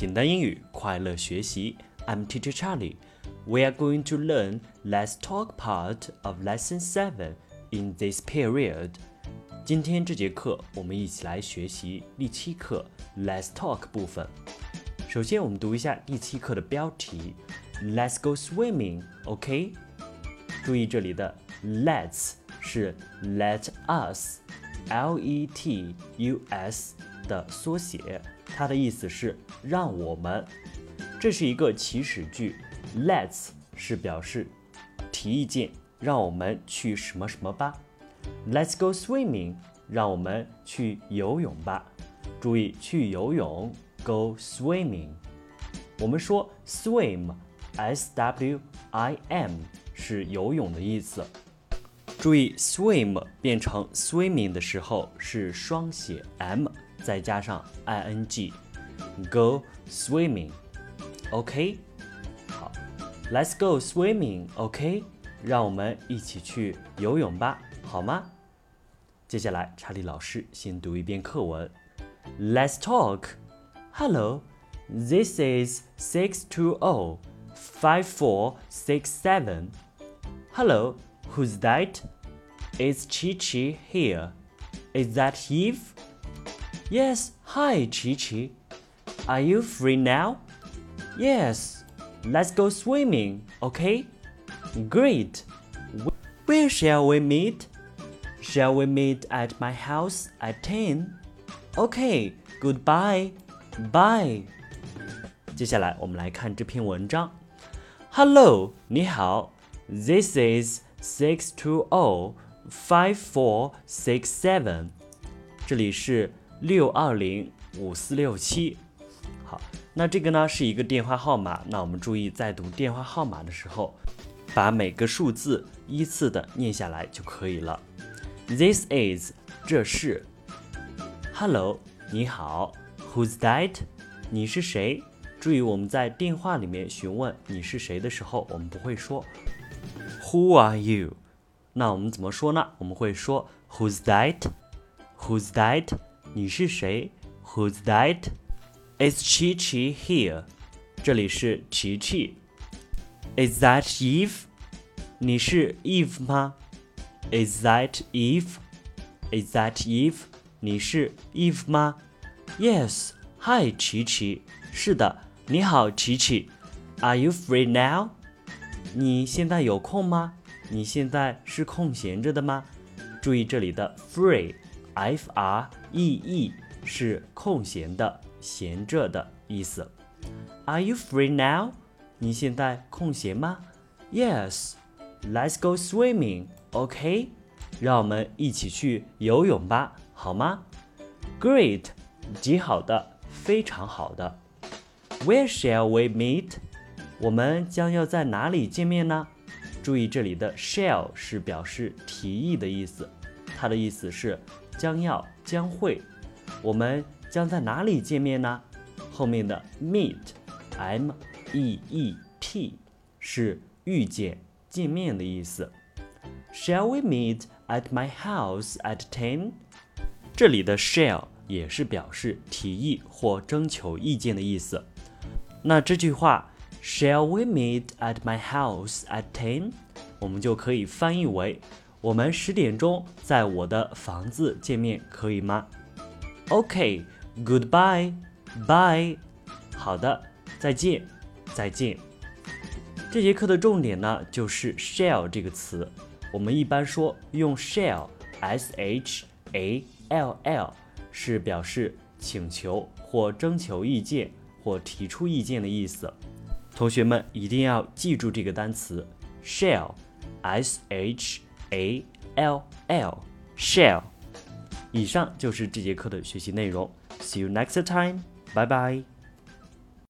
简单英语，快乐学习。I'm Teacher Charlie. We are going to learn Let's Talk part of Lesson Seven in this period. 今天这节课，我们一起来学习第七课 Let's Talk 部分。首先，我们读一下第七课的标题：Let's go swimming. OK？注意这里的 Let's 是 Let us，L-E-T-U-S 的缩写，它的意思是让我们。这是一个祈使句，Let's 是表示提意见，让我们去什么什么吧。Let's go swimming，让我们去游泳吧。注意去游泳，go swimming。我们说 swim，S-W-I-M 是游泳的意思。注意 swim 变成 swimming 的时候是双写 m，再加上 ing，go swimming。OK，好，Let's go swimming。OK，让我们一起去游泳吧，好吗？接下来，查理老师先读一遍课文。Let's talk. Hello, this is six two zero five four six seven. Hello, who's that? It's Chi Chi here. Is that Eve? Yes, hi Chi Chi. Are you free now? Yes, let's go swimming, okay? Great. Where shall we meet? Shall we meet at my house at 10? Okay, goodbye. Bye. 接下来我们来看这篇文章。Hello，你好。This is six two zero five four six seven。这里是 六二零五四六七。好，那这个呢是一个电话号码。那我们注意，在读电话号码的时候，把每个数字依次的念下来就可以了。This is，这是。Hello，你好。Who's that？你是谁？注意我们在电话里面询问你是谁的时候，我们不会说 Who are you？那我们怎么说呢？我们会说 Who's that？Who's that？你是谁？Who's that？Is Chi Chi here？这里是琪琪。Is that Eve？你是 Eve 吗？Is that Eve？Is that Eve？你是 Eve 吗？Yes，Hi，琪琪。是的，你好，琪琪。Are you free now？你现在有空吗？你现在是空闲着的吗？注意这里的 F R E E 是空闲的、闲着的意思。Are you free now？你现在空闲吗？Yes。Let's go swimming。OK，让我们一起去游泳吧，好吗？Great，极好的，非常好的。Where shall we meet？我们将要在哪里见面呢？注意这里的 shall 是表示提议的意思，它的意思是将要、将会。我们将在哪里见面呢？后面的 meet，m e e t 是遇见、见面的意思。Shall we meet at my house at ten？这里的 shall 也是表示提议或征求意见的意思。那这句话，Shall we meet at my house at ten？我们就可以翻译为：我们十点钟在我的房子见面，可以吗？OK，Goodbye，Bye。好的，再见，再见。这节课的重点呢，就是 shall 这个词。我们一般说用 shall，s h a l l，是表示请求或征求意见。或提出意见的意思，同学们一定要记住这个单词 shall，s h a l l，shall。以上就是这节课的学习内容，See you next time，拜拜。